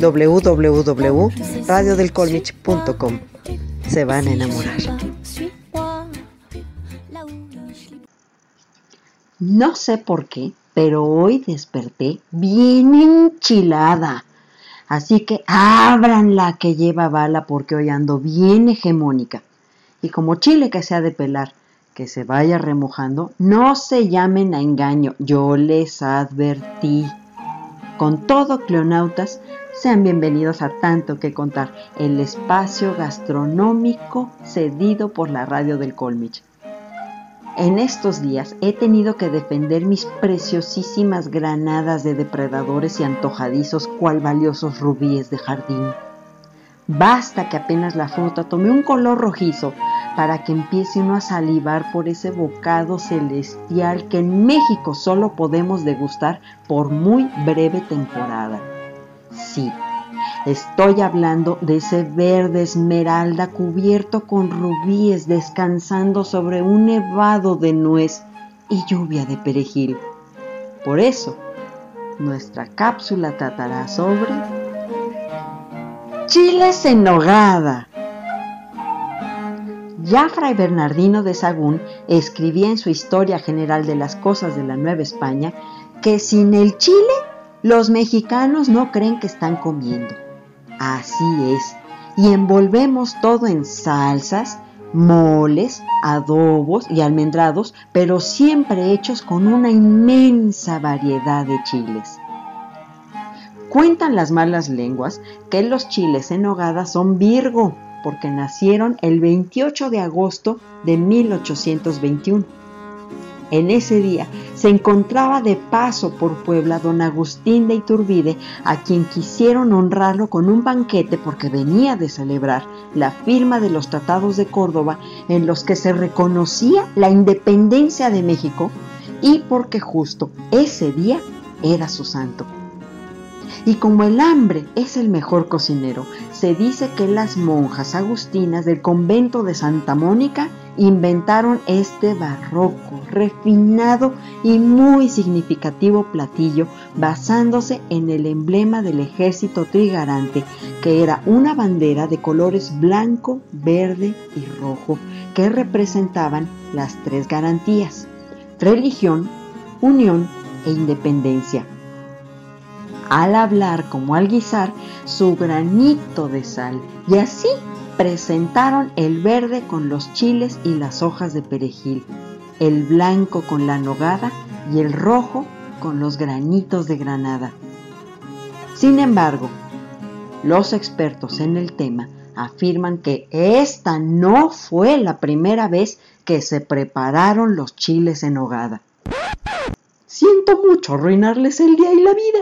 www.radiodelcolmich.com. Se van a enamorar. No sé por qué, pero hoy desperté bien enchilada. Así que abran la que lleva bala porque hoy ando bien hegemónica. Y como chile que sea de pelar, que se vaya remojando, no se llamen a engaño, yo les advertí. Con todo, cleonautas, sean bienvenidos a Tanto que Contar, el espacio gastronómico cedido por la radio del Colmich. En estos días he tenido que defender mis preciosísimas granadas de depredadores y antojadizos cual valiosos rubíes de jardín. Basta que apenas la fruta tome un color rojizo para que empiece uno a salivar por ese bocado celestial que en México solo podemos degustar por muy breve temporada. Sí, estoy hablando de ese verde esmeralda cubierto con rubíes descansando sobre un nevado de nuez y lluvia de perejil. Por eso, nuestra cápsula tratará sobre chiles en nogada ya Fray Bernardino de Sagún escribía en su Historia General de las Cosas de la Nueva España que sin el chile los mexicanos no creen que están comiendo. Así es, y envolvemos todo en salsas, moles, adobos y almendrados, pero siempre hechos con una inmensa variedad de chiles. Cuentan las malas lenguas que los chiles en nogada son Virgo, porque nacieron el 28 de agosto de 1821. En ese día se encontraba de paso por Puebla don Agustín de Iturbide, a quien quisieron honrarlo con un banquete porque venía de celebrar la firma de los tratados de Córdoba en los que se reconocía la independencia de México y porque justo ese día era su santo. Y como el hambre es el mejor cocinero, se dice que las monjas agustinas del convento de Santa Mónica inventaron este barroco, refinado y muy significativo platillo basándose en el emblema del ejército trigarante, que era una bandera de colores blanco, verde y rojo, que representaban las tres garantías, religión, unión e independencia. Al hablar como al guisar su granito de sal y así presentaron el verde con los chiles y las hojas de perejil, el blanco con la nogada y el rojo con los granitos de granada. Sin embargo, los expertos en el tema afirman que esta no fue la primera vez que se prepararon los chiles en hogada. Siento mucho arruinarles el día y la vida,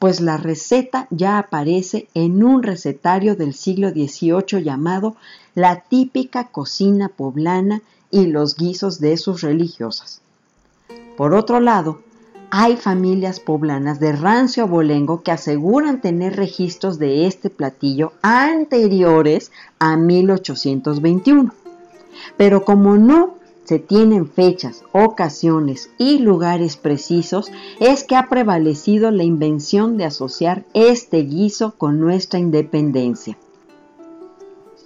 pues la receta ya aparece en un recetario del siglo XVIII llamado La típica cocina poblana y los guisos de sus religiosas. Por otro lado, hay familias poblanas de rancio abolengo que aseguran tener registros de este platillo anteriores a 1821. Pero como no se tienen fechas, ocasiones y lugares precisos, es que ha prevalecido la invención de asociar este guiso con nuestra independencia.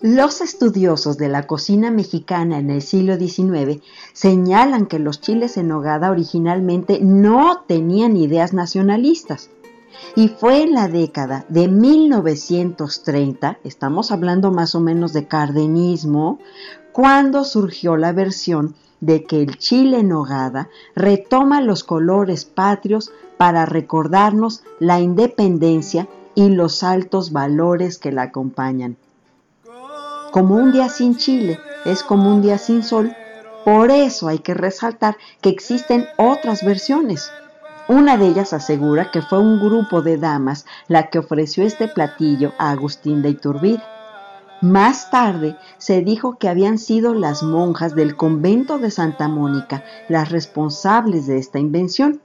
Los estudiosos de la cocina mexicana en el siglo XIX señalan que los chiles en nogada originalmente no tenían ideas nacionalistas. Y fue en la década de 1930, estamos hablando más o menos de cardenismo, cuando surgió la versión de que el chile en nogada retoma los colores patrios para recordarnos la independencia y los altos valores que la acompañan. Como un día sin chile es como un día sin sol, por eso hay que resaltar que existen otras versiones. Una de ellas asegura que fue un grupo de damas la que ofreció este platillo a Agustín de Iturbide. Más tarde se dijo que habían sido las monjas del convento de Santa Mónica las responsables de esta invención.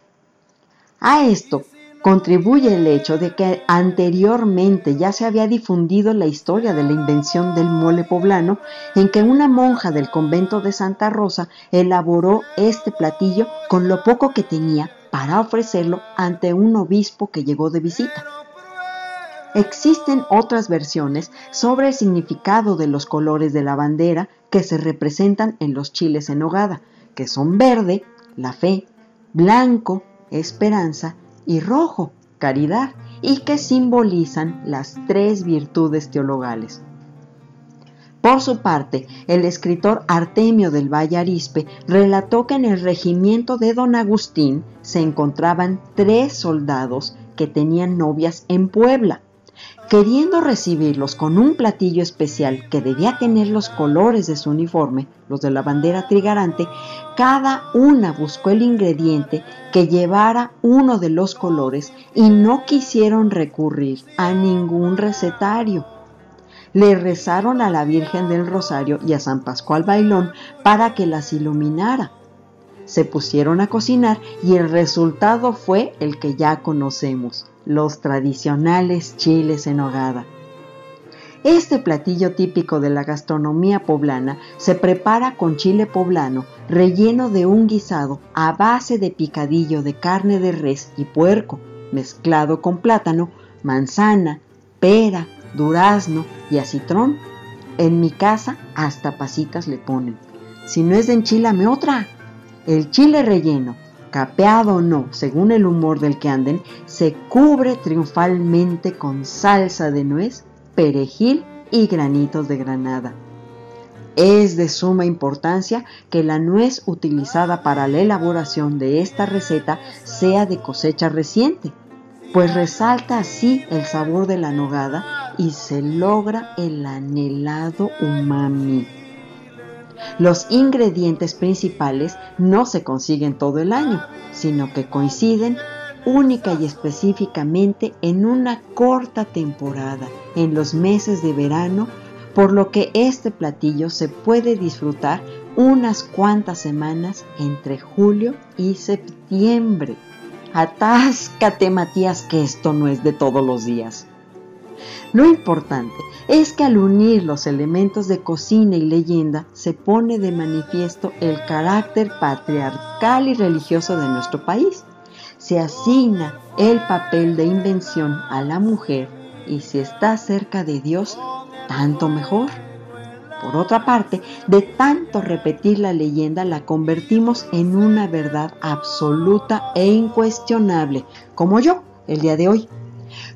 A esto contribuye el hecho de que anteriormente ya se había difundido la historia de la invención del mole poblano, en que una monja del convento de Santa Rosa elaboró este platillo con lo poco que tenía para ofrecerlo ante un obispo que llegó de visita. Existen otras versiones sobre el significado de los colores de la bandera que se representan en los chiles en hogada, que son verde, la fe, blanco, esperanza y rojo, caridad, y que simbolizan las tres virtudes teologales. Por su parte, el escritor Artemio del Valle Arispe relató que en el regimiento de don Agustín se encontraban tres soldados que tenían novias en Puebla. Queriendo recibirlos con un platillo especial que debía tener los colores de su uniforme, los de la bandera trigarante, cada una buscó el ingrediente que llevara uno de los colores y no quisieron recurrir a ningún recetario le rezaron a la Virgen del Rosario y a San Pascual Bailón para que las iluminara. Se pusieron a cocinar y el resultado fue el que ya conocemos, los tradicionales chiles en hogada. Este platillo típico de la gastronomía poblana se prepara con chile poblano relleno de un guisado a base de picadillo de carne de res y puerco, mezclado con plátano, manzana, pera, durazno y acitrón. En mi casa hasta pasitas le ponen. Si no es de enchilame otra. El chile relleno, capeado o no, según el humor del que anden, se cubre triunfalmente con salsa de nuez, perejil y granitos de granada. Es de suma importancia que la nuez utilizada para la elaboración de esta receta sea de cosecha reciente, pues resalta así el sabor de la nogada y se logra el anhelado umami. Los ingredientes principales no se consiguen todo el año, sino que coinciden única y específicamente en una corta temporada, en los meses de verano, por lo que este platillo se puede disfrutar unas cuantas semanas entre julio y septiembre. Atáscate, Matías, que esto no es de todos los días. Lo importante es que al unir los elementos de cocina y leyenda se pone de manifiesto el carácter patriarcal y religioso de nuestro país. Se asigna el papel de invención a la mujer y si está cerca de Dios, tanto mejor. Por otra parte, de tanto repetir la leyenda la convertimos en una verdad absoluta e incuestionable, como yo el día de hoy.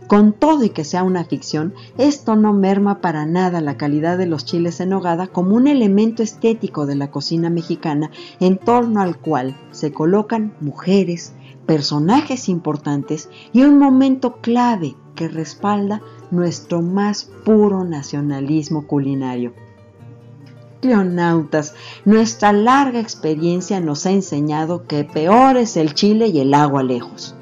Con todo y que sea una ficción, esto no merma para nada la calidad de los chiles en nogada como un elemento estético de la cocina mexicana en torno al cual se colocan mujeres, personajes importantes y un momento clave que respalda nuestro más puro nacionalismo culinario. Nuestra larga experiencia nos ha enseñado que peor es el chile y el agua lejos.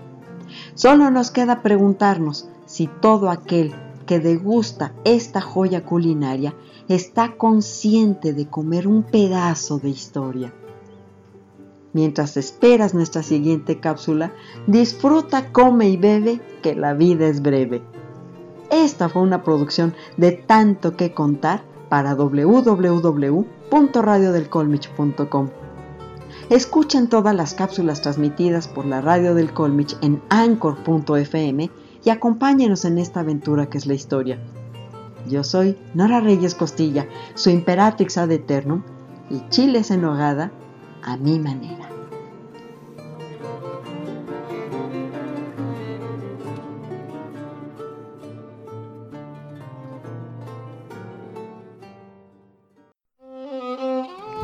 Solo nos queda preguntarnos si todo aquel que degusta esta joya culinaria está consciente de comer un pedazo de historia. Mientras esperas nuestra siguiente cápsula, disfruta, come y bebe, que la vida es breve. Esta fue una producción de tanto que contar para www.radiodelcolmich.com. Escuchen todas las cápsulas transmitidas por la Radio del Colmich en anchor.fm y acompáñenos en esta aventura que es la historia. Yo soy Nora Reyes Costilla, su Imperatrix ad Eternum y chiles en hogada a mi manera.